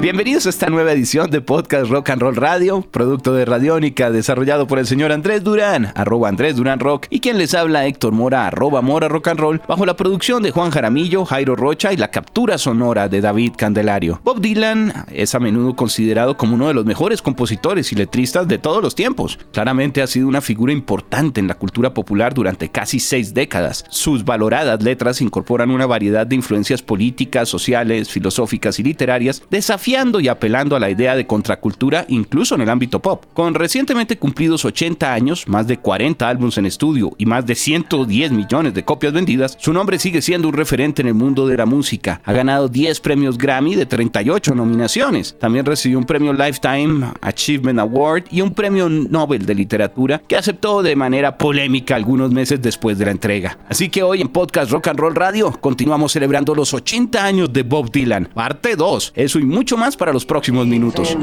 Bienvenidos a esta nueva edición de Podcast Rock and Roll Radio, producto de Radiónica, desarrollado por el señor Andrés Durán, arroba Andrés Durán Rock, y quien les habla Héctor Mora, arroba Mora Rock and Roll, bajo la producción de Juan Jaramillo, Jairo Rocha y la captura sonora de David Candelario. Bob Dylan es a menudo considerado como uno de los mejores compositores y letristas de todos los tiempos. Claramente ha sido una figura importante en la cultura popular durante casi seis décadas. Sus valoradas letras incorporan una variedad de influencias políticas, sociales, filosóficas y literarias, y apelando a la idea de contracultura incluso en el ámbito pop. Con recientemente cumplidos 80 años, más de 40 álbumes en estudio y más de 110 millones de copias vendidas, su nombre sigue siendo un referente en el mundo de la música. Ha ganado 10 premios Grammy de 38 nominaciones. También recibió un premio Lifetime Achievement Award y un premio Nobel de Literatura que aceptó de manera polémica algunos meses después de la entrega. Así que hoy en Podcast Rock and Roll Radio continuamos celebrando los 80 años de Bob Dylan, parte 2. Eso y mucho más para los próximos minutos.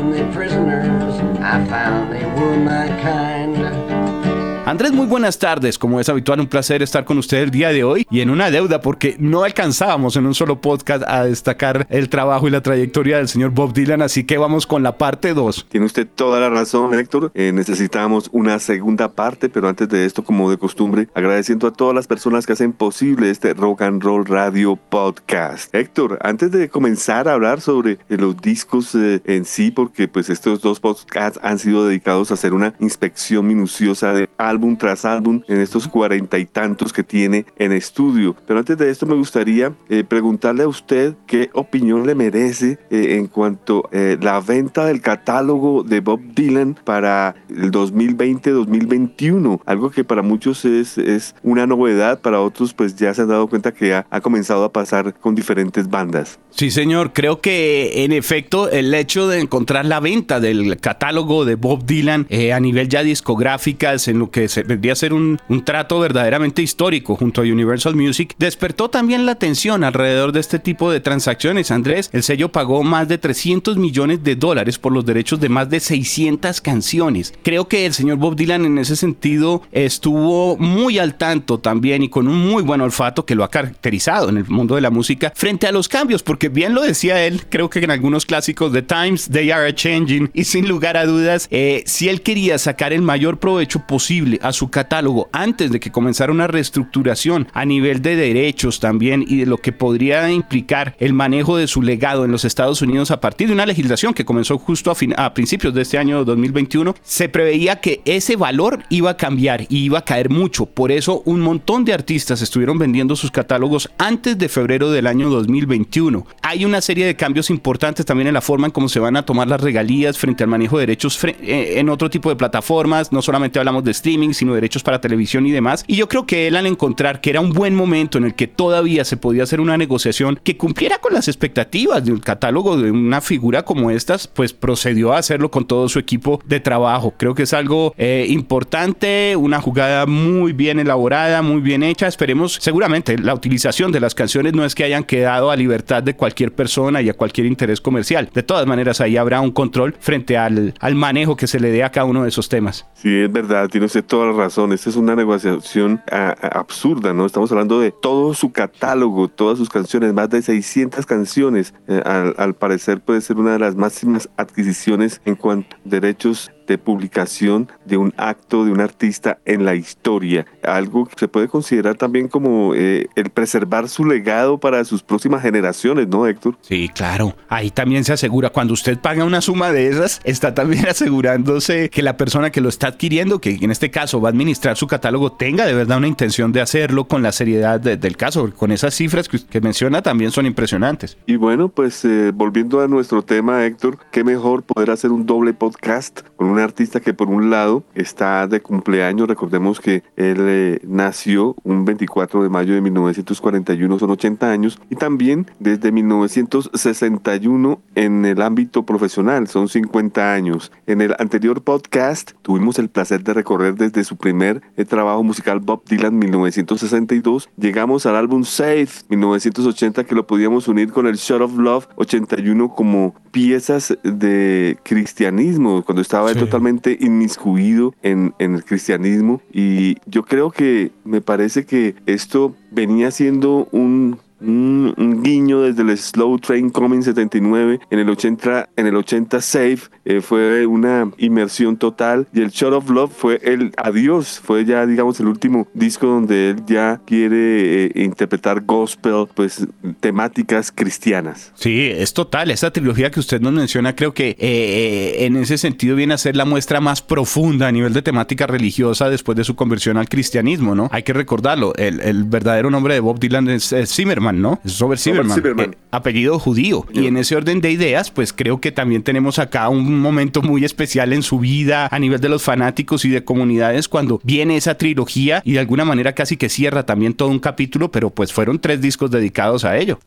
Andrés, muy buenas tardes. Como es habitual, un placer estar con usted el día de hoy y en una deuda porque no alcanzábamos en un solo podcast a destacar el trabajo y la trayectoria del señor Bob Dylan, así que vamos con la parte 2. Tiene usted toda la razón, Héctor. Eh, necesitamos una segunda parte, pero antes de esto, como de costumbre, agradeciendo a todas las personas que hacen posible este Rock and Roll Radio Podcast. Héctor, antes de comenzar a hablar sobre eh, los discos eh, en sí, porque pues estos dos podcasts han sido dedicados a hacer una inspección minuciosa de álbum álbum tras álbum en estos cuarenta y tantos que tiene en estudio. Pero antes de esto me gustaría eh, preguntarle a usted qué opinión le merece eh, en cuanto eh, la venta del catálogo de Bob Dylan para el 2020-2021. Algo que para muchos es, es una novedad, para otros pues ya se han dado cuenta que ha, ha comenzado a pasar con diferentes bandas. Sí, señor, creo que en efecto el hecho de encontrar la venta del catálogo de Bob Dylan a nivel ya discográficas en lo que se, vendría a ser un, un, trato verdaderamente histórico junto a Universal Music, despertó también la atención alrededor de este tipo de transacciones. Andrés, el sello pagó más de 300 millones de dólares por los derechos de más de 600 canciones. Creo que el señor Bob Dylan en ese sentido estuvo muy al tanto también y con un muy buen olfato que lo ha caracterizado en el mundo de la música frente a los cambios, porque bien lo decía él, creo que en algunos clásicos de Times They Are Changing y sin lugar a dudas, eh, si él quería sacar el mayor provecho posible a su catálogo antes de que comenzara una reestructuración a nivel de derechos también y de lo que podría implicar el manejo de su legado en los Estados Unidos a partir de una legislación que comenzó justo a, a principios de este año 2021, se preveía que ese valor iba a cambiar y iba a caer mucho. Por eso un montón de artistas estuvieron vendiendo sus catálogos antes de febrero del año 2021. Hay una serie de cambios importantes también en la forma en cómo se van a tomar las regalías frente al manejo de derechos eh, en otro tipo de plataformas. No solamente hablamos de streaming, sino derechos para televisión y demás. Y yo creo que él al encontrar que era un buen momento en el que todavía se podía hacer una negociación que cumpliera con las expectativas del catálogo de una figura como estas, pues procedió a hacerlo con todo su equipo de trabajo. Creo que es algo eh, importante, una jugada muy bien elaborada, muy bien hecha. Esperemos, seguramente la utilización de las canciones no es que hayan quedado a libertad de cualquier persona y a cualquier interés comercial. De todas maneras, ahí habrá un control frente al, al manejo que se le dé a cada uno de esos temas. Sí, es verdad, tiene usted toda la razón. Esta es una negociación absurda, ¿no? Estamos hablando de todo su catálogo, todas sus canciones, más de 600 canciones. Eh, al, al, parecer puede ser una de las máximas adquisiciones en cuanto a derechos de publicación de un acto de un artista en la historia. Algo que se puede considerar también como eh, el preservar su legado para sus próximas generaciones, ¿no, Héctor? Sí, claro. Ahí también se asegura, cuando usted paga una suma de esas, está también asegurándose que la persona que lo está adquiriendo, que en este caso va a administrar su catálogo, tenga de verdad una intención de hacerlo con la seriedad de, del caso. Con esas cifras que, que, menciona también son impresionantes. Y bueno, pues eh, volviendo a nuestro tema, Héctor, qué mejor poder hacer un doble podcast con un un artista que por un lado está de cumpleaños, recordemos que él eh, nació un 24 de mayo de 1941, son 80 años, y también desde 1961 en el ámbito profesional, son 50 años. En el anterior podcast tuvimos el placer de recorrer desde su primer eh, trabajo musical Bob Dylan 1962, llegamos al álbum Safe 1980 que lo podíamos unir con el Shot of Love 81 como piezas de cristianismo, cuando estaba totalmente inmiscuido en, en el cristianismo. Y yo creo que me parece que esto venía siendo un un, guiño desde el Slow Train Coming 79 en el 80 en el 80 Safe eh, fue una inmersión total y el Shot of Love fue el adiós fue ya digamos el último disco donde él ya quiere eh, interpretar gospel pues temáticas cristianas. Sí es total esa trilogía que usted nos menciona creo que eh, en ese sentido viene a ser la muestra más profunda a nivel de temática religiosa después de su conversión al cristianismo no hay que recordarlo el, el verdadero nombre de Bob Dylan es, es Zimmerman ¿no? Es Robert eh, apellido judío. Y en ese orden de ideas, pues creo que también tenemos acá un momento muy especial en su vida a nivel de los fanáticos y de comunidades cuando viene esa trilogía y de alguna manera casi que cierra también todo un capítulo, pero pues fueron tres discos dedicados a ello.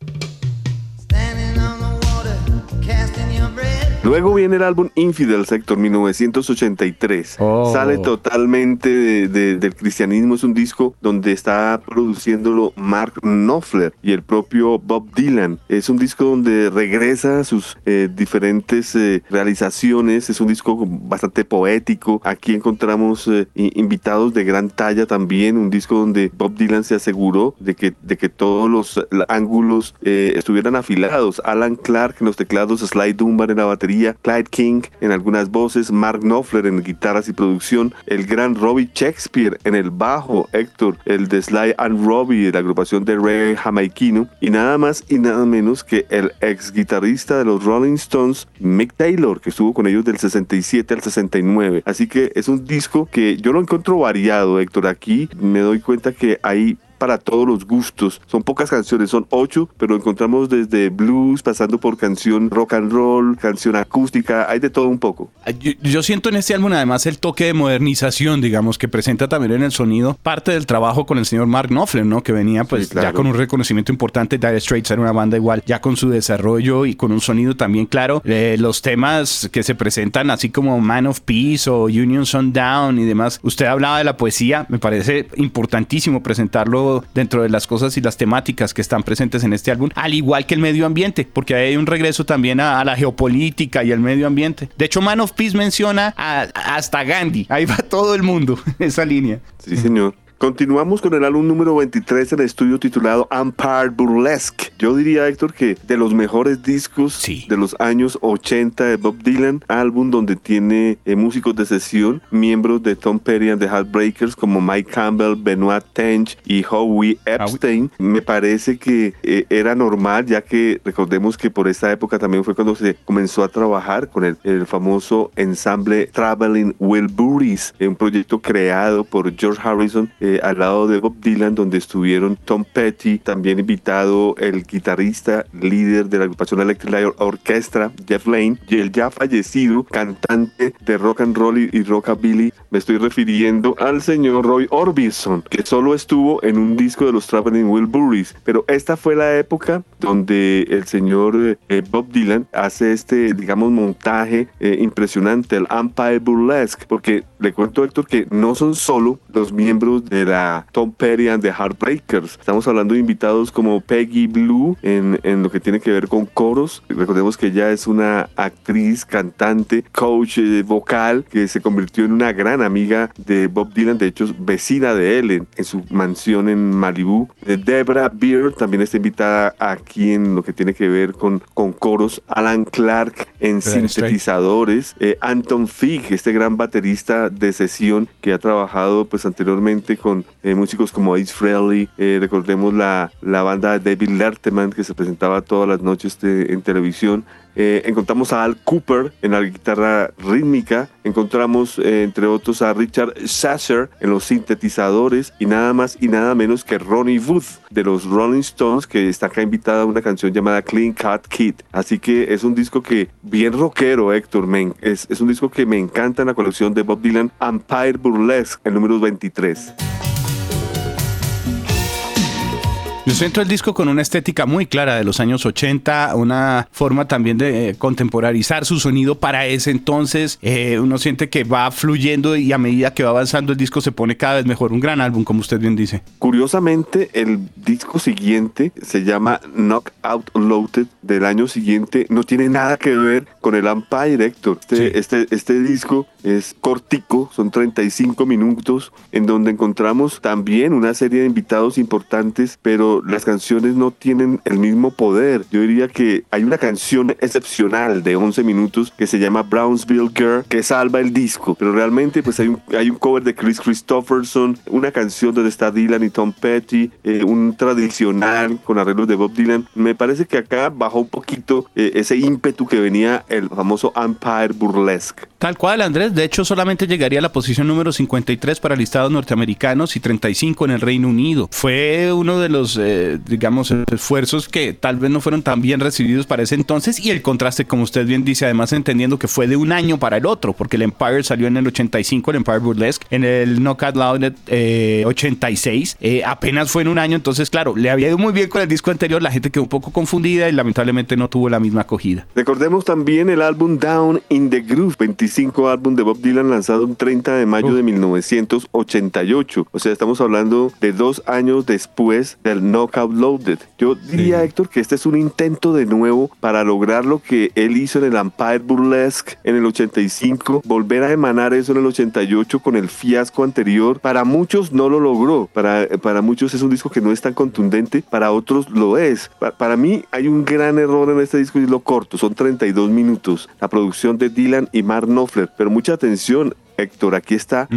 Luego viene el álbum Infidel Sector 1983. Sale totalmente del cristianismo. Es un disco donde está produciéndolo Mark Knopfler y el propio Bob Dylan. Es un disco donde regresa sus eh, diferentes eh, realizaciones. Es un disco bastante poético. Aquí encontramos eh, invitados de gran talla también. Un disco donde Bob Dylan se aseguró de que, de que todos los ángulos estuvieran afilados. Alan Clark en los teclados, Sly Dunbar en la batería Clyde King en algunas voces, Mark Knopfler en guitarras y producción, el gran Robbie Shakespeare en el bajo, Héctor, el de Sly and Robbie de la agrupación de reggae jamaiquino y nada más y nada menos que el ex guitarrista de los Rolling Stones, Mick Taylor, que estuvo con ellos del 67 al 69. Así que es un disco que yo lo encuentro variado, Héctor. Aquí me doy cuenta que hay para todos los gustos. Son pocas canciones, son ocho, pero encontramos desde blues, pasando por canción rock and roll, canción acústica, hay de todo un poco. Yo, siento en este álbum además el toque de modernización, digamos, que presenta también en el sonido parte del trabajo con el señor Mark Knopfler, ¿no? Que venía pues ya con un reconocimiento importante. Dire Straits era una banda igual, ya con su desarrollo y con un sonido también claro. Eh, los temas que se presentan, así como Man of Peace o Union Sundown y demás. Usted hablaba de la poesía, me parece importantísimo presentarlo dentro de las cosas y las temáticas que están presentes en este álbum, al igual que el medio ambiente, porque hay un regreso también a, la geopolítica y al medio ambiente. De hecho, Man of Peace menciona hasta Gandhi, ahí va todo el mundo, esa línea. Sí, señor. Continuamos con el álbum número 23 en el estudio titulado Empire Burlesque. Yo diría, Héctor, que de los mejores discos de los años 80 de Bob Dylan, álbum donde tiene eh, músicos de sesión, miembros de Tom Petty and the Heartbreakers como Mike Campbell, Benoit Tench y Howie Epstein. Me parece que eh, era normal, ya que recordemos que por esta época también fue cuando se comenzó a trabajar con el, el famoso ensamble Traveling Wilburys, un proyecto creado por George Harrison. Eh, al lado de Bob Dylan, donde estuvieron Tom Petty, también invitado el guitarrista, líder de la agrupación Electric Light Orchestra, Jeff Lane, y el ya fallecido cantante de rock and roll y rockabilly, me estoy refiriendo al señor Roy Orbison, que solo estuvo en un disco de los Traveling Wilburys, pero esta fue la época donde el señor eh, Bob Dylan hace este, digamos, montaje eh, impresionante, el Empire Burlesque, porque le cuento Héctor que no son solo los miembros de la Tom Petty and the Heartbreakers. Estamos hablando de invitados como Peggy Blue en, en, lo que tiene que ver con coros. Recordemos que ella es una actriz, cantante, coach eh, vocal que se convirtió en una gran amiga de Bob Dylan, de hecho vecina de él en, su mansión en Malibu. Debra Beard también está invitada aquí en lo que tiene que ver con, con coros. Alan Clark en sintetizadores. Eh, Anton Fig, este gran baterista de sesión que ha trabajado pues anteriormente con eh, músicos como Ace Frehley, eh, recordemos la, la banda de David Lerteman que se presentaba todas las noches en televisión, encontramos a Al Cooper en la guitarra rítmica, encontramos entre otros a Richard Sasser en los sintetizadores y nada más y nada menos que Ronnie Wood de los Rolling Stones que está acá invitada a una canción llamada Clean Cut Kid. Así que es un disco que bien rockero Héctor, es, es un disco que me encanta en la colección de Bob Dylan Empire Burlesque, el número 23. Yo siento el disco con una estética muy clara de los años 80, una forma también de eh, contemporarizar su sonido para ese entonces. Eh, uno siente que va fluyendo y a medida que va avanzando el disco se pone cada vez mejor. Un gran álbum, como usted bien dice. Curiosamente, el disco siguiente se llama Knockout Loaded del año siguiente. No tiene nada que ver con el Empire, Héctor. Este, este, este disco es cortico, son 35 minutos, en donde encontramos también una serie de invitados importantes, pero las canciones no tienen el mismo poder. Yo diría que hay una canción excepcional de 11 minutos que se llama Brownsville Girl que salva el disco, pero realmente pues hay un, cover de Chris Christopherson, una canción donde está Dylan y Tom Petty, eh, un tradicional con arreglos de Bob Dylan. Me parece que acá bajó un poquito eh, ese ímpetu que venía el famoso Empire Burlesque. Tal cual, Andrés. De hecho, solamente llegaría a la posición número 53 para listados norteamericanos y 35 en el Reino Unido. Fue uno de los eh, digamos, esfuerzos que tal vez no fueron tan bien recibidos para ese entonces y el contraste, como usted bien dice, además entendiendo que fue de un año para el otro, porque el Empire salió en el 85, el Empire Burlesque, en el Knockout Loud eh, 86, eh, apenas fue en un año, entonces claro, le había ido muy bien con el disco anterior, la gente quedó un poco confundida y lamentablemente no tuvo la misma acogida. Recordemos también el álbum Down in the Groove, 25 álbum de Bob Dylan lanzado un 30 de mayo de 1988, o sea, estamos hablando de dos años después del Knockout Loaded. Yo diría, Héctor, que este es un intento de nuevo para lograr lo que él hizo en el Empire Burlesque en el 85, volver a emanar eso en el 88 con el fiasco anterior. Para muchos no lo logró, para, para muchos es un disco que no es tan contundente, para otros lo es. Para, para mí hay un gran error en este disco y es lo corto, son 32 minutos. La producción de Dylan y Mark Knopfler, pero mucha atención, Héctor, aquí está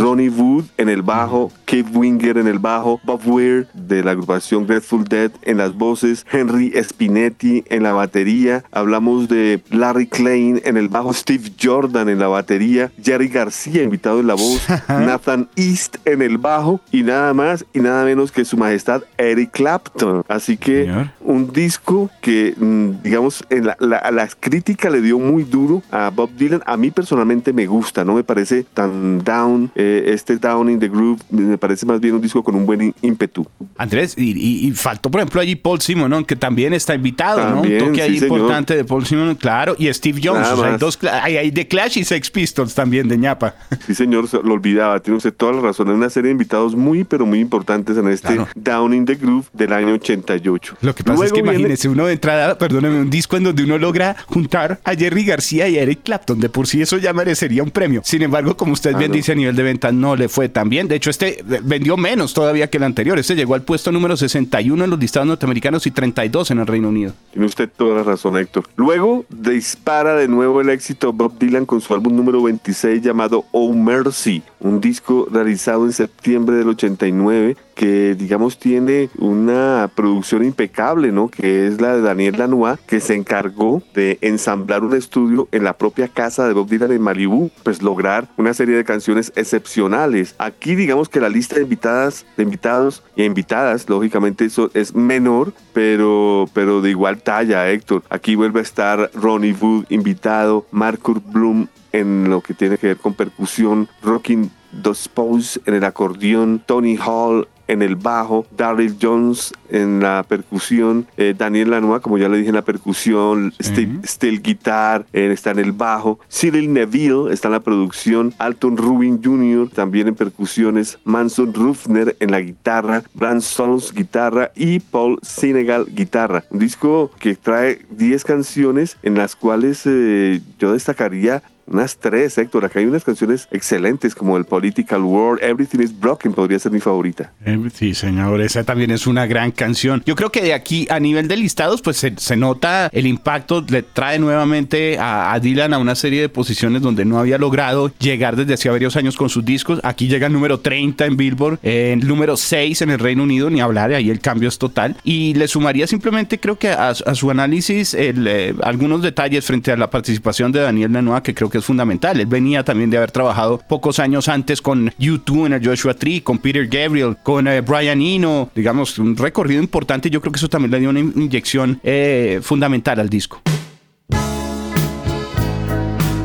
Ronnie Wood en el bajo, Kate Winger en el bajo, Bob Weir de la agrupación Grateful Dead en las voces, Henry Spinetti en la batería, hablamos de Larry Klein en el bajo, Steve Jordan en la batería, Jerry García invitado en la voz, Nathan East en el bajo y nada más y nada menos que su majestad Eric Clapton. Así que un disco que, mm, digamos, en la, la, la crítica le dio muy duro a Bob Dylan. A mí personalmente me gusta, no me parece tan down, eh, este Down in the Groove, me parece más bien un disco con un buen ímpetu. Andrés, y, y, faltó por ejemplo allí Paul Simon, ¿no? que también está invitado, también, ¿no? Un toque ahí importante de Paul Simon, claro, y Steve Jones, o sea, hay, dos, hay, hay The Clash y Sex Pistols también de ñapa. Sí, señor, lo olvidaba, tiene usted toda la razón, hay una serie de invitados muy, pero muy importantes en este claro. Down in the Groove del año 88. Lo que pasa Luego es que viene... imagínese uno de entrada, perdóneme, un disco en donde uno logra juntar a Jerry García y a Eric Clapton, de por sí eso ya merecería un premio. Sin embargo, como usted bien dice, a nivel de ventas no le fue tan bien. De hecho, este vendió menos todavía que el anterior. Este llegó al puesto número 61 en los listados norteamericanos y 32 en el Reino Unido. Tiene usted toda la razón, Héctor. Luego dispara de nuevo el éxito Bob Dylan con su álbum número 26 llamado Oh Mercy, un disco realizado en septiembre del 89 que digamos tiene una producción impecable, ¿no? Que es la de Daniel Lanois, que se encargó de ensamblar un estudio en la propia casa de Bob Dylan en Malibú, pues lograr una serie de canciones excepcionales. Aquí digamos que la lista de invitadas, de invitados y invitadas, lógicamente eso es menor, pero, pero de igual talla, Héctor. Aquí vuelve a estar Ronnie Wood invitado, Marcus Bloom en lo que tiene que ver con percusión, Rocking Dos Pose en el acordeón, Tony Hall en el bajo, Daryl Jones en la percusión, eh, Daniel Lanois, como ya le dije, en la percusión, Steve, uh -huh. Steel Guitar eh, está en el bajo, Cyril Neville está en la producción, Alton Rubin Jr. también en percusiones, Manson Rufner en la guitarra, Brand Solos guitarra y Paul Senegal guitarra. Un disco que trae 10 canciones en las cuales eh, yo destacaría unas tres, Héctor. Acá hay unas canciones excelentes como el Political World, Everything is Broken, podría ser mi favorita. Sí, señor, esa también es una gran canción. Yo creo que de aquí, a nivel de listados, pues se, se nota el impacto, le trae nuevamente a, a, Dylan a una serie de posiciones donde no había logrado llegar desde hacía varios años con sus discos. Aquí llega el número 30 en Billboard, eh, el número 6 en el Reino Unido, ni hablar, ahí el cambio es total. Y le sumaría simplemente, creo que a, a su análisis, el, eh, algunos detalles frente a la participación de Daniel Lanois, que creo que es fundamental. Él venía también de haber trabajado pocos años antes con U2 en el Joshua Tree, con Peter Gabriel, con eh, Brian Eno, digamos, un recorrido importante. Yo creo que eso también le dio una inyección eh, fundamental al disco.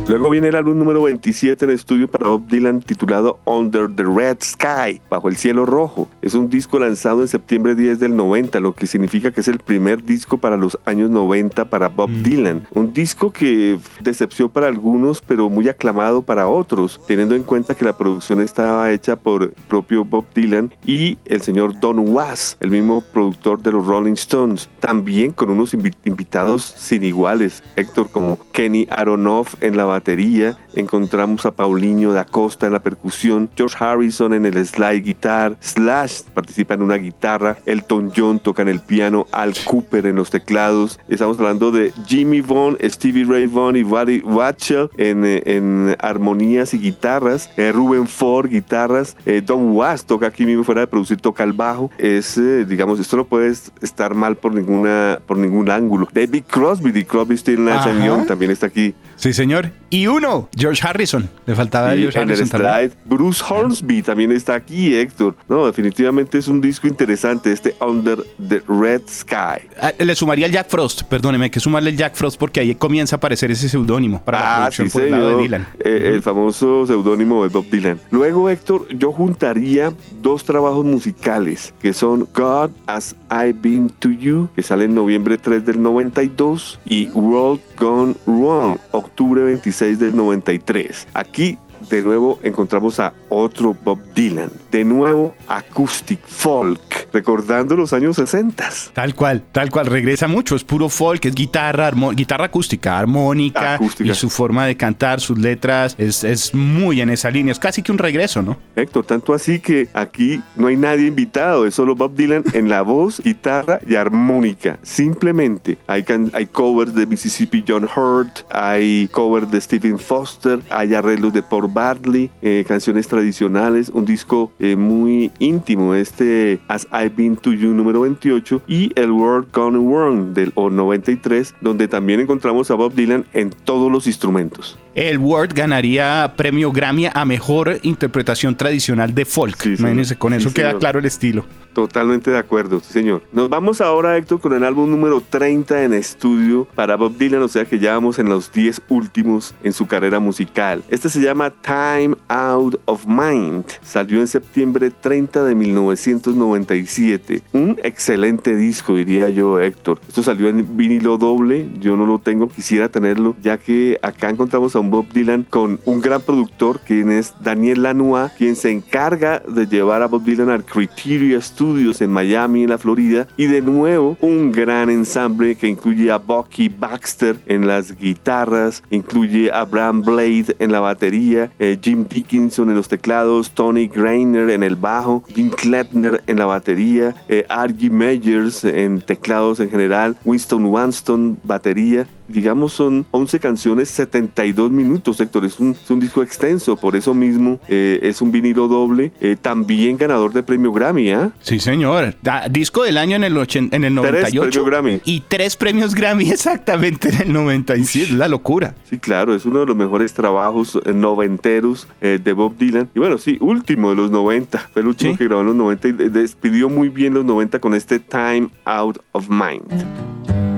Luego viene el álbum número 27 en estudio para Bob Dylan titulado Under the Red Sky, bajo el cielo rojo. Es un disco lanzado en septiembre 10 del 90, lo que significa que es el primer disco para los años 90 para Bob mm. Dylan. Un disco que decepcionó para algunos, pero muy aclamado para otros, teniendo en cuenta que la producción estaba hecha por el propio Bob Dylan y el señor Don Was, el mismo productor de los Rolling Stones. También con unos invitados sin iguales, Héctor, como Kenny Aronoff en la batería, encontramos a Paulinho da Costa en la percusión, George Harrison en el slide guitar, Slash participa en una guitarra, Elton John toca en el piano, Al Cooper en los teclados. Estamos hablando de Jimmy Vaughn, Stevie Ray Vaughan y Buddy Watchell en, eh, en armonías y guitarras, eh, Ruben Ford guitarras, eh, Don Was toca aquí mismo fuera de producir, toca el bajo. Es, digamos, esto no puede estar mal por ninguna por ningún ángulo. David Crosby, de Crosby, Still Nash Young también está aquí. Sí, señor. Y uno, George Harrison. Le faltaba George Harrison. Bruce Hornsby también está aquí, Héctor. No, definitivamente es un disco interesante, este Under the Red Sky. Ah, le sumaría el Jack Frost, perdóneme, que sumarle el Jack Frost porque ahí comienza a aparecer ese seudónimo para la ah, sí, de Dylan. Eh, el famoso seudónimo de Bob Dylan. Luego, Héctor, yo juntaría dos trabajos musicales que son God As I've Been to You, que sale en noviembre 3 del 92, y World Gone Wrong, octubre 26 del 93. Aquí de nuevo encontramos a otro Bob Dylan, de nuevo acoustic folk, recordando los años 60. Tal cual, tal cual, regresa mucho, es puro folk, es guitarra, guitarra acústica, armónica, y su forma de cantar, sus letras, es, es muy en esa línea, es casi que un regreso, ¿no? Héctor, tanto así que aquí no hay nadie invitado, es solo Bob Dylan en la voz, guitarra y armónica, simplemente. Hay, hay covers de Mississippi John Hurt, hay covers de Stephen Foster, hay arreglos de Paul Bartley, eh, canciones tradicionales, un disco eh, muy íntimo, este As I've Been to You número 28 y el World Gone Wrong del 93, donde también encontramos a Bob Dylan en todos los instrumentos. El Word ganaría premio Grammy a mejor interpretación tradicional de folk. Imagínense, con eso queda claro el estilo. Totalmente de acuerdo, señor. Nos vamos ahora, Héctor, con el álbum número 30 en estudio para Bob Dylan, o sea que ya vamos en los 10 últimos en su carrera musical. Este se llama Time Out of Mind. Salió en septiembre 30 de 1997. Un excelente disco, diría yo, Héctor. Esto salió en vinilo doble. Yo no lo tengo, quisiera tenerlo, ya que acá encontramos a un Bob Dylan con un gran productor, quien es Daniel Lanois, quien se encarga de llevar a Bob Dylan al Criteria Studio en Miami, en la Florida. Y de nuevo, un gran ensamble que incluye a Bucky Baxter en las guitarras, incluye a Bram Blade en la batería, eh, Jim Dickinson en los teclados, Tony Greiner en el bajo, Jim Klettner en la batería, eh, Argie Meyers en teclados en general, Winston Wanston batería digamos, son 11 canciones, 72 minutos, Héctor. Es un, es un disco extenso, por eso mismo eh, es un vinilo doble. Eh, también ganador de premio Grammy, ¿ah? Sí, señor. disco del año en el, en el 98. Grammy. Y tres premios Grammy exactamente en el 97. la locura. Sí, claro, es uno de los mejores trabajos eh, noventeros de Bob Dylan. Y bueno, sí, último de los 90. Fue el último que grabó en los 90 y despidió muy bien los 90 con este Time Out of Mind.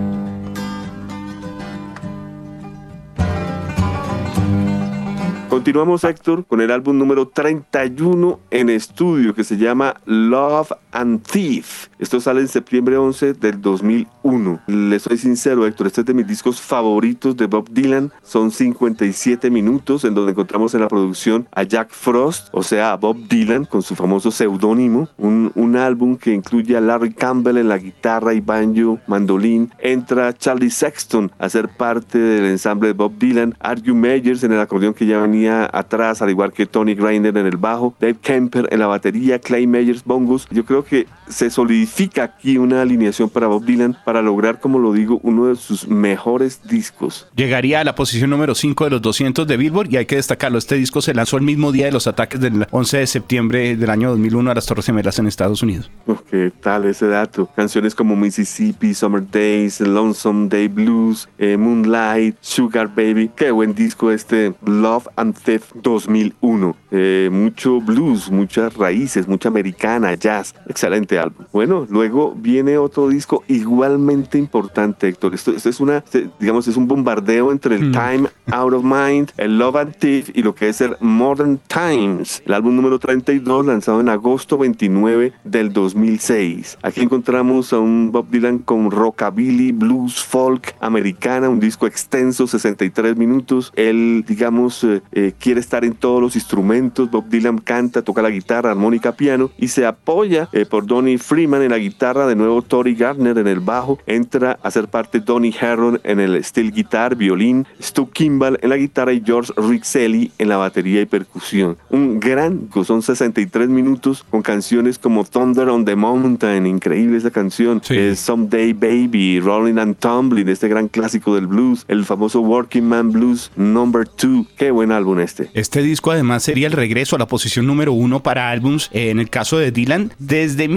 Continuamos, Héctor, con el álbum número 31 en estudio que se llama Love and Thief. Esto sale en septiembre 11 del 2001. Le soy sincero, Héctor, este es de mis discos favoritos de Bob Dylan. Son 57 minutos en donde encontramos en la producción a Jack Frost, o sea, a Bob Dylan con su famoso seudónimo. Un, un álbum que incluye a Larry Campbell en la guitarra y banjo, mandolín. Entra Charlie Sexton a ser parte del ensamble de Bob Dylan. Argue Meyers en el acordeón que ya venía atrás, al igual que Tony Grinder en el bajo, Dave Kemper en la batería, Clay Meyers bongos. Yo creo que se solidifica aquí una alineación para Bob Dylan para lograr, como lo digo, uno de sus mejores discos. Llegaría a la posición número 5 de los 200 de Billboard y hay que destacarlo, este disco se lanzó el mismo día de los ataques del 11 de septiembre del año 2001 a las Torres Gemelas en Estados Unidos. ¿Qué tal ese dato? Canciones como Mississippi, Summer Days, Lonesome Day Blues, eh, Moonlight, Sugar Baby. Qué buen disco este Love and Theft 2001. Eh, mucho blues, muchas raíces, mucha americana, jazz. Excelente álbum. Bueno, luego viene otro disco igualmente importante, Héctor. Esto, es una, digamos, es un bombardeo entre el mm. Time Out of Mind, el Love and Thief y lo que es el Modern Times. El álbum número 32 lanzado en agosto 29 del 2006. Aquí encontramos a un Bob Dylan con rockabilly, blues, folk, americana, un disco extenso, 63 minutos. Él, digamos, eh, eh, quiere estar en todos los instrumentos. Bob Dylan canta, toca la guitarra, armónica, piano y se apoya eh, por Donnie Freeman en la guitarra, de nuevo Tori Gardner en el bajo, entra a ser parte Donnie Herron en el steel guitar, violín, Stu Kimball en la guitarra y George Rixelli en la batería y percusión. Un gran, son 63 minutos con canciones como Thunder on the Mountain, increíble esa canción, Someday Baby, Rolling and Tumbling, este gran clásico del blues, el famoso Working Man Blues Number 2. Qué buen álbum este. Este disco además sería el regreso a la posición número uno para álbums eh, en el caso de Dylan. Desde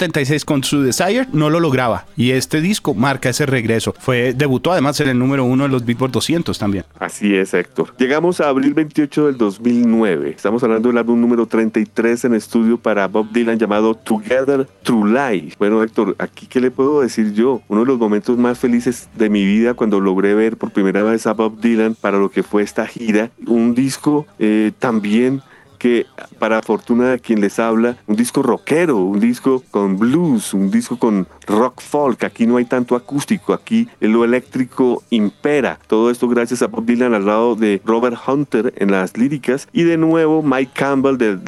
1976 con su Desire no lo lograba y este disco marca ese regreso. Fue debutó además en el número uno de los Billboard 200 también. Así es, Héctor. Llegamos a abril 28 del 2009. Estamos hablando del álbum número 33 en estudio para Bob Dylan llamado Together True Life. Bueno, Héctor, aquí qué le puedo decir yo? Uno de los momentos más felices de mi vida cuando logré ver por primera vez a Bob Dylan para lo que fue esta gira. Un disco eh, también que para fortuna de quien les habla, un disco rockero, un disco con blues, un disco con rock folk. Aquí no hay tanto acústico, aquí lo eléctrico impera. Todo esto gracias a Bob Dylan al lado de Robert Hunter en las líricas y de nuevo Mike Campbell de,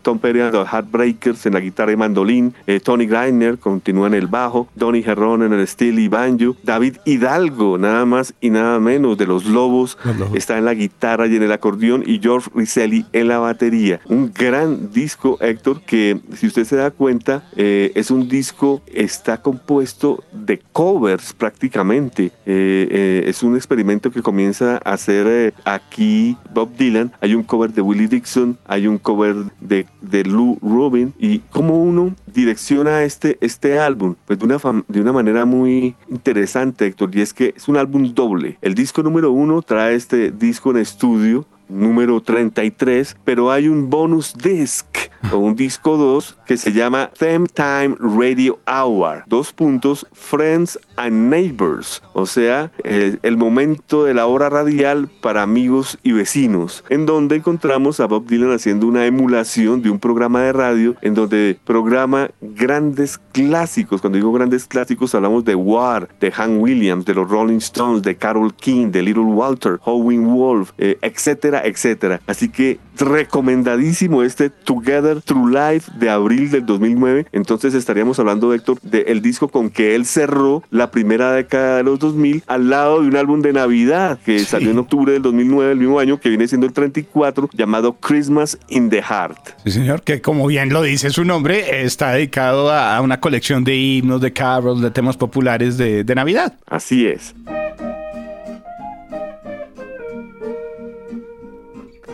Tom Petty and the Heartbreakers en la guitarra y mandolín, eh, Tony Greiner continúa en el bajo, Donny Herron en el steel y banjo, David Hidalgo, nada más y nada menos de los Lobos, está en la guitarra y en el acordeón. Y George Riselli en la batería un gran disco, Héctor, que si usted se da cuenta, eh, es un disco, está compuesto de covers prácticamente. Eh, eh, es un experimento que comienza a hacer aquí Bob Dylan. Hay un cover de Willie Dixon, hay un cover de, de Lou Rubin. Y cómo uno direcciona este, este álbum, pues de una, de una manera muy interesante, Héctor, y es que es un álbum doble. El disco número uno trae este disco en estudio número 33, pero hay un bonus disc o un disco 2 que se llama Them Time Radio Hour. Dos puntos, Friends and Neighbors, o sea, el, momento de la hora radial para amigos y vecinos, en donde encontramos a Bob Dylan haciendo una emulación de un programa de radio en donde programa grandes clásicos. Cuando digo grandes clásicos hablamos de War, de Hank Williams, de los Rolling Stones, de Carol King, de Little Walter, Howling Wolf, eh, etcétera, etcétera. Así que recomendadísimo este Together True Life de abril del 2009. Entonces estaríamos hablando, Héctor, del disco con que él cerró la primera década de los 2000 al lado de un álbum de Navidad que salió en octubre del 2009, el mismo año, que viene siendo el 34, llamado Christmas in the Heart. Sí, señor, que como bien lo dice su nombre, está dedicado a una colección de himnos, de carols, de temas populares de, de Navidad. Así es.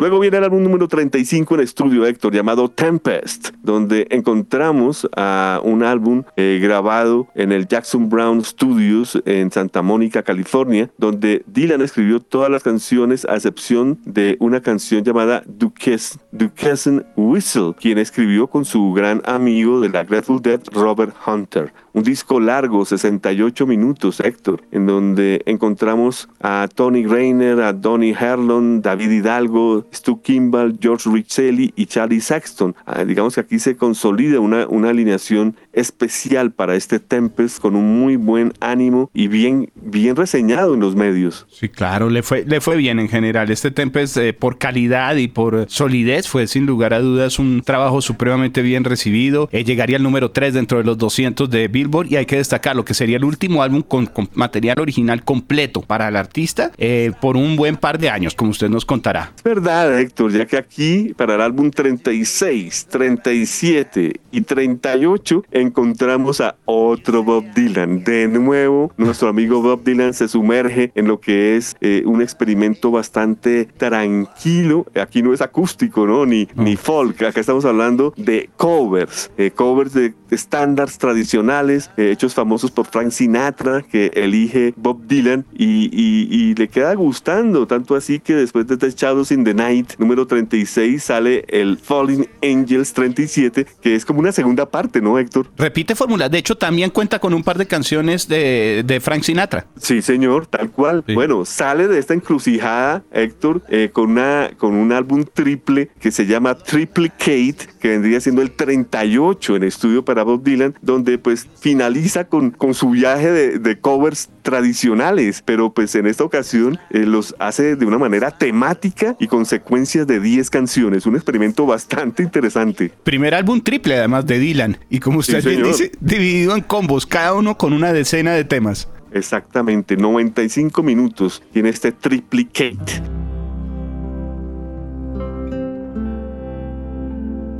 Luego viene el álbum número 35 en estudio, Héctor, llamado Tempest, donde encontramos a un álbum eh, grabado en el Jackson Brown Studios en Santa Mónica, California, donde Dylan escribió todas las canciones a excepción de una canción llamada Duquesne Whistle, quien escribió con su gran amigo de la Grateful Dead, Robert Hunter. Un disco largo, 68 minutos, Héctor, en donde encontramos a Tony Rainer, a Donny Herlon, David Hidalgo, Stu Kimball, George Richelli y Charlie Saxton. Ah, digamos que aquí se consolida una, una alineación especial para este Tempest con un muy buen ánimo y bien, bien reseñado en los medios. Sí, claro, le fue, le fue bien en general. Este Tempest eh, por calidad y por solidez fue sin lugar a dudas un trabajo supremamente bien recibido. Eh, llegaría al número 3 dentro de los 200 de Billboard y hay que destacar lo que sería el último álbum con, material original completo para el artista eh, por un buen par de años, como usted nos contará. Es verdad, Héctor, ya que aquí para el álbum 36, 37 y 38 encontramos a otro Bob Dylan. De nuevo, nuestro amigo Bob Dylan se sumerge en lo que es eh, un experimento bastante tranquilo. Aquí no es acústico, ¿no? Ni, ni folk. Acá estamos hablando de covers. Eh, covers de estándares tradicionales, eh, hechos famosos por Frank Sinatra, que elige Bob Dylan y, y, le queda gustando, tanto así que después de The Shadows in the Night, número 36, sale el Falling Angels 37, que es como una segunda parte, ¿no, Héctor? Repite fórmula, de hecho también cuenta con un par de canciones de, de Frank Sinatra. Sí, señor, tal cual. Bueno, sale de esta encrucijada, Héctor, eh, con, una, con un álbum triple que se llama Triplicate, que vendría siendo el 38 en estudio para Bob Dylan, donde pues finaliza con, con su viaje de, covers tradicionales, pero pues en esta ocasión eh, los hace de una manera temática y con secuencias de 10 canciones, un experimento bastante interesante. Primer álbum triple además de Dylan, y como usted bien dice, dividido en combos, cada uno con una decena de temas. Exactamente, 95 minutos tiene este triplicate.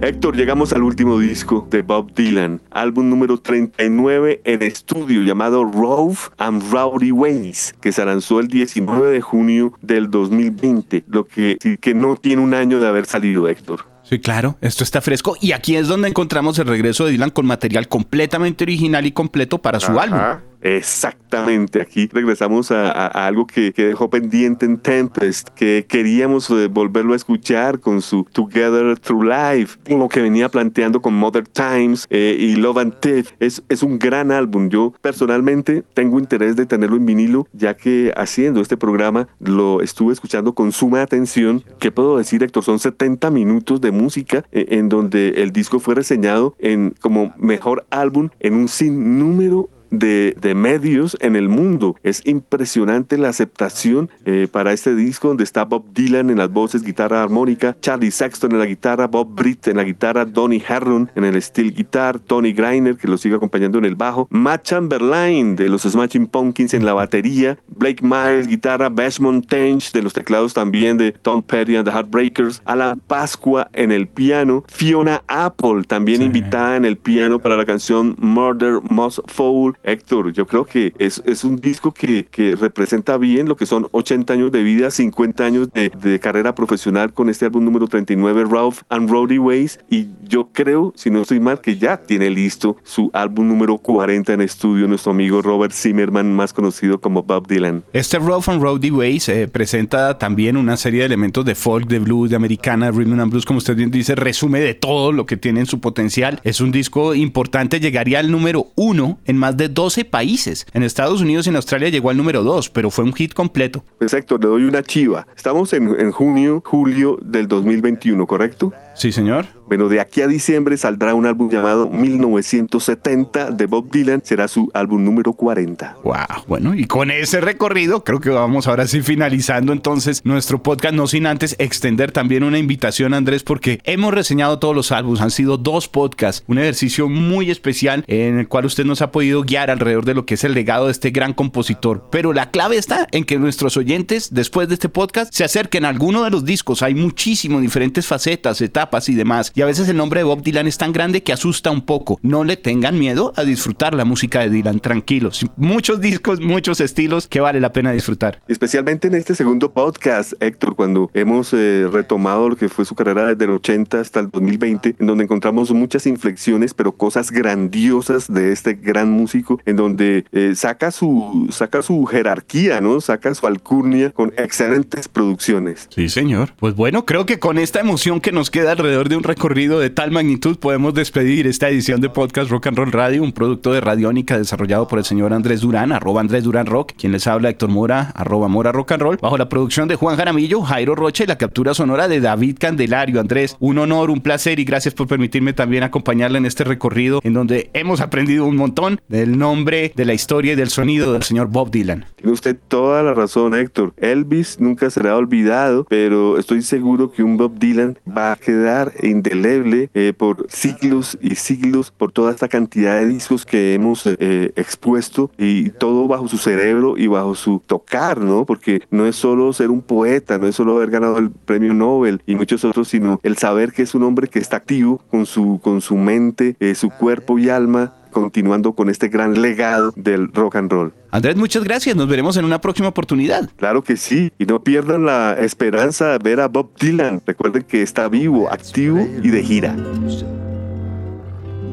Héctor, llegamos al último disco de Bob Dylan, álbum número 39 en estudio llamado Rove and Rowdy Ways, que se lanzó el 19 de junio del 2020, lo que sí que no tiene un año de haber salido, Héctor. Sí, claro, esto está fresco y aquí es donde encontramos el regreso de Dylan con material completamente original y completo para su álbum. Exactamente, aquí regresamos a, algo que, dejó pendiente en Tempest, que queríamos eh, volverlo a escuchar con su Together Through Life, lo que venía planteando con Mother Times eh, y Love and Death. Es, un gran álbum. Yo personalmente tengo interés de tenerlo en vinilo, ya que haciendo este programa lo estuve escuchando con suma atención. ¿Qué puedo decir, Héctor? Son 70 minutos de música eh, en donde el disco fue reseñado en como mejor álbum en un sinnúmero de, medios en el mundo. Es impresionante la aceptación eh, para este disco donde está Bob Dylan en las voces, guitarra armónica, Charlie Sexton en la guitarra, Bob Britt en la guitarra, Donny Harron en el steel guitar, Tony Greiner que lo sigue acompañando en el bajo, Matt Chamberlain de los Smashing Pumpkins en la batería, Blake Miles guitarra, Bash Montage de los teclados también de Tom Petty and the Heartbreakers, Alan Pascua en el piano, Fiona Apple también invitada en el piano para la canción Murder Most Foul Héctor, yo creo que es, un disco que, representa bien lo que son 80 años de vida, 50 años de, carrera profesional con este álbum número 39, Ralph and Roddy Ways. Y yo creo, si no estoy mal, que ya tiene listo su álbum número 40 en estudio, nuestro amigo Robert Zimmerman, más conocido como Bob Dylan. Este Ralph and Roddy Ways eh, presenta también una serie de elementos de folk, de blues, de americana, rhythm and blues, como usted bien dice, resume de todo lo que tiene en su potencial. Es un disco importante, llegaría al número uno en más de 12 países. En Estados Unidos y en Australia llegó al número 2, pero fue un hit completo. Exacto, le doy una chiva. Estamos en, en junio, julio del 2021, ¿correcto? Sí, señor. Bueno, de aquí a diciembre saldrá un álbum llamado 1970 de Bob Dylan. Será su álbum número 40. Wow, bueno, y con ese recorrido creo que vamos ahora sí finalizando entonces nuestro podcast, no sin antes extender también una invitación, Andrés, porque hemos reseñado todos los álbumes, han sido dos podcasts, un ejercicio muy especial en el cual usted nos ha podido guiar alrededor de lo que es el legado de este gran compositor. Pero la clave está en que nuestros oyentes, después de este podcast, se acerquen a alguno de los discos. Hay muchísimos diferentes facetas, etapas y demás. Y a veces el nombre de Bob Dylan es tan grande que asusta un poco. No le tengan miedo a disfrutar la música de Dylan, tranquilos. Muchos discos, muchos estilos que vale la pena disfrutar. Especialmente en este segundo podcast, Héctor, cuando hemos eh, retomado lo que fue su carrera desde el 80 hasta el 2020, en donde encontramos muchas inflexiones, pero cosas grandiosas de este gran músico, en donde eh, saca, su, saca su jerarquía, ¿no? Saca su alcurnia con excelentes producciones. Sí, señor. Pues bueno, creo que con esta emoción que nos queda alrededor de un recorrido de tal magnitud, podemos despedir esta edición de Podcast Rock and Roll Radio, un producto de Radiónica desarrollado por el señor Andrés Durán, arroba Andrés Durán Rock, quien les habla Héctor Mora, arroba Mora Rock and Roll, bajo la producción de Juan Jaramillo, Jairo Rocha y la captura sonora de David Candelario. Andrés, un honor, un placer y gracias por permitirme también acompañarle en este recorrido en donde hemos aprendido un montón del nombre, de la historia y del sonido del señor Bob Dylan. Tiene usted toda la razón, Héctor. Elvis nunca será olvidado, pero estoy seguro que un Bob Dylan va a quedar indeleble eh, por siglos y siglos, por toda esta cantidad de discos que hemos eh, expuesto y todo bajo su cerebro y bajo su tocar, ¿no? Porque no es solo ser un poeta, no es solo haber ganado el premio Nobel y muchos otros, sino el saber que es un hombre que está activo con su, con su mente, eh, su cuerpo y alma continuando con este gran legado del rock and roll. Andrés, muchas gracias. Nos veremos en una próxima oportunidad. Claro que sí. Y no pierdan la esperanza de ver a Bob Dylan. Recuerden que está vivo, activo y de gira.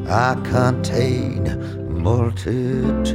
I contain multitudes.